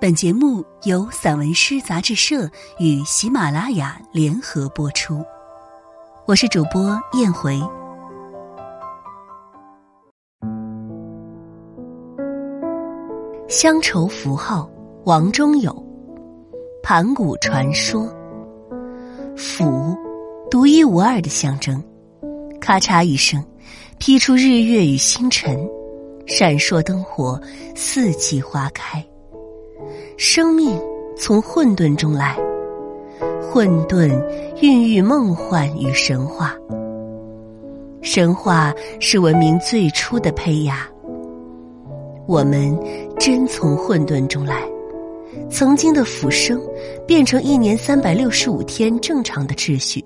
本节目由散文诗杂志社与喜马拉雅联合播出，我是主播燕回。乡愁符号，王中有。盘古传说，斧，独一无二的象征。咔嚓一声，劈出日月与星辰，闪烁灯火，四季花开。生命从混沌中来，混沌孕育梦幻与神话。神话是文明最初的胚芽。我们真从混沌中来，曾经的浮生变成一年三百六十五天正常的秩序。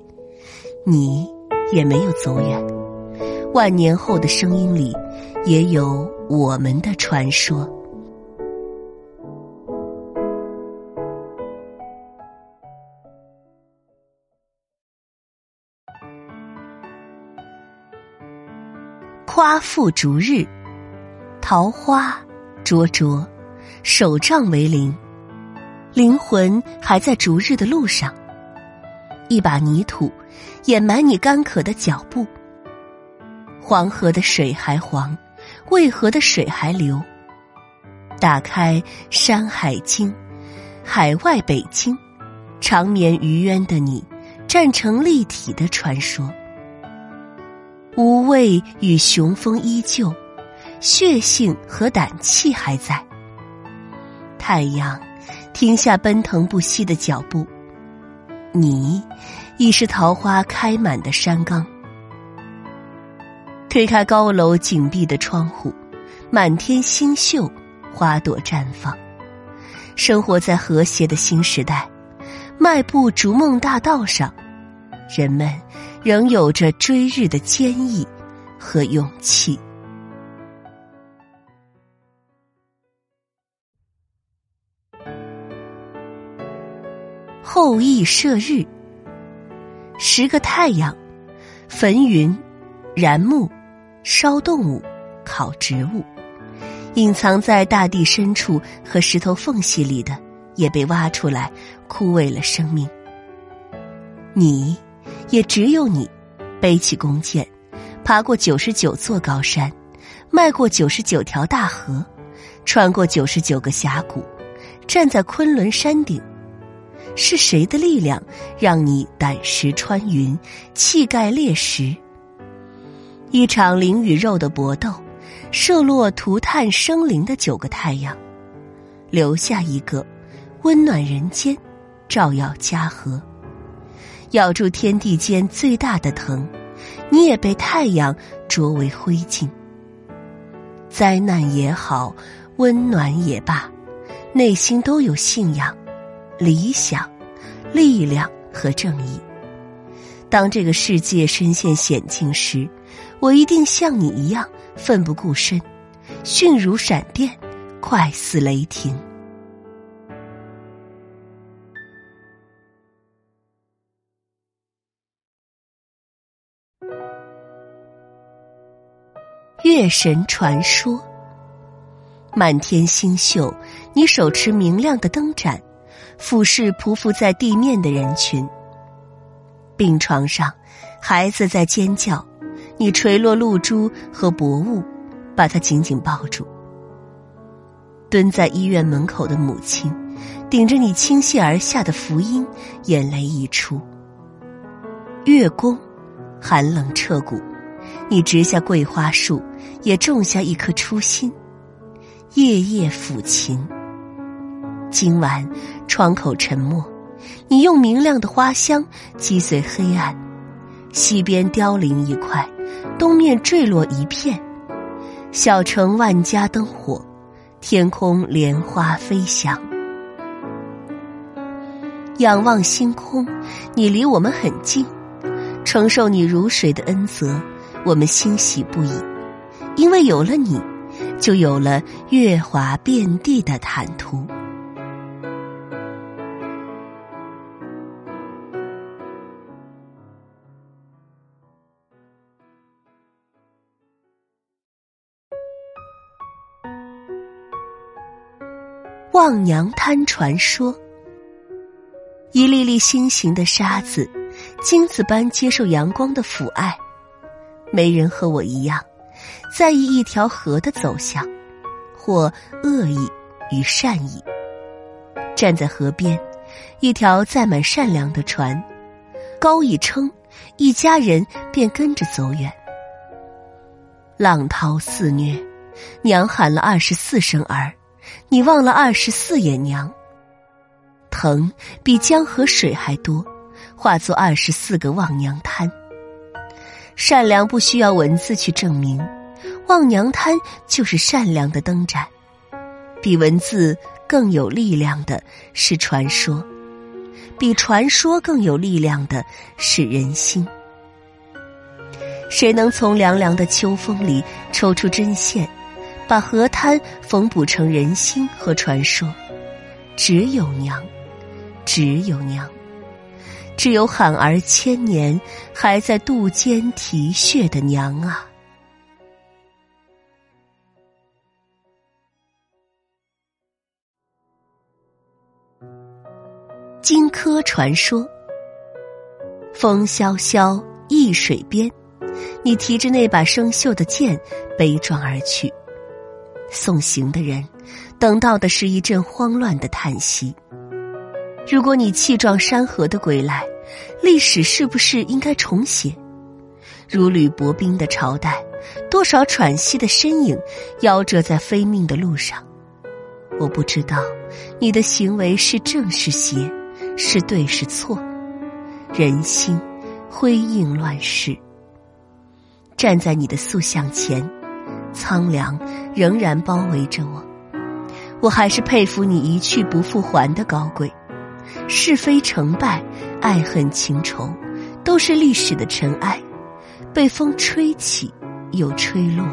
你也没有走远，万年后的声音里也有我们的传说。夸父逐日，桃花灼灼，手杖为灵，灵魂还在逐日的路上。一把泥土掩埋你干渴的脚步。黄河的水还黄，渭河的水还流。打开《山海经》，海外北京，长眠于渊的你，站成立体的传说。无畏与雄风依旧，血性和胆气还在。太阳停下奔腾不息的脚步，你已是桃花开满的山岗。推开高楼紧闭的窗户，满天星宿，花朵绽放。生活在和谐的新时代，迈步逐梦大道上，人们。仍有着追日的坚毅和勇气。后羿射日，十个太阳，焚云、燃木、烧动物、烤植物，隐藏在大地深处和石头缝隙里的，也被挖出来，枯萎了生命。你。也只有你，背起弓箭，爬过九十九座高山，迈过九十九条大河，穿过九十九个峡谷，站在昆仑山顶。是谁的力量让你胆识穿云，气盖裂石？一场灵与肉的搏斗，射落涂炭生灵的九个太阳，留下一个温暖人间，照耀家和。咬住天地间最大的藤，你也被太阳灼为灰烬。灾难也好，温暖也罢，内心都有信仰、理想、力量和正义。当这个世界深陷险境时，我一定像你一样奋不顾身，迅如闪电，快似雷霆。月神传说，满天星宿，你手持明亮的灯盏，俯视匍匐在地面的人群。病床上，孩子在尖叫，你垂落露珠和薄雾，把他紧紧抱住。蹲在医院门口的母亲，顶着你倾泻而下的福音，眼泪溢出。月宫，寒冷彻骨。你植下桂花树，也种下一颗初心，夜夜抚琴。今晚窗口沉默，你用明亮的花香击碎黑暗。西边凋零一块，东面坠落一片。小城万家灯火，天空莲花飞翔。仰望星空，你离我们很近，承受你如水的恩泽。我们欣喜不已，因为有了你，就有了月华遍地的坦途。望娘滩传说。一粒粒心形的沙子，金子般接受阳光的抚爱。没人和我一样，在意一条河的走向，或恶意与善意。站在河边，一条载满善良的船，高一撑，一家人便跟着走远。浪涛肆虐，娘喊了二十四声儿，你忘了二十四眼娘。疼比江河水还多，化作二十四个望娘滩。善良不需要文字去证明，望娘滩就是善良的灯盏。比文字更有力量的是传说，比传说更有力量的是人心。谁能从凉凉的秋风里抽出针线，把河滩缝补成人心和传说？只有娘，只有娘，只有喊儿千年还在肚间啼血的娘啊！荆轲传说：风萧萧易水边。你提着那把生锈的剑，悲壮而去。送行的人，等到的是一阵慌乱的叹息。如果你气壮山河的归来，历史是不是应该重写？如履薄冰的朝代，多少喘息的身影，夭折在飞命的路上。我不知道，你的行为是正是邪，是对是错。人心灰映乱世。站在你的塑像前，苍凉仍然包围着我。我还是佩服你一去不复还的高贵。是非成败，爱恨情仇，都是历史的尘埃，被风吹起又吹落。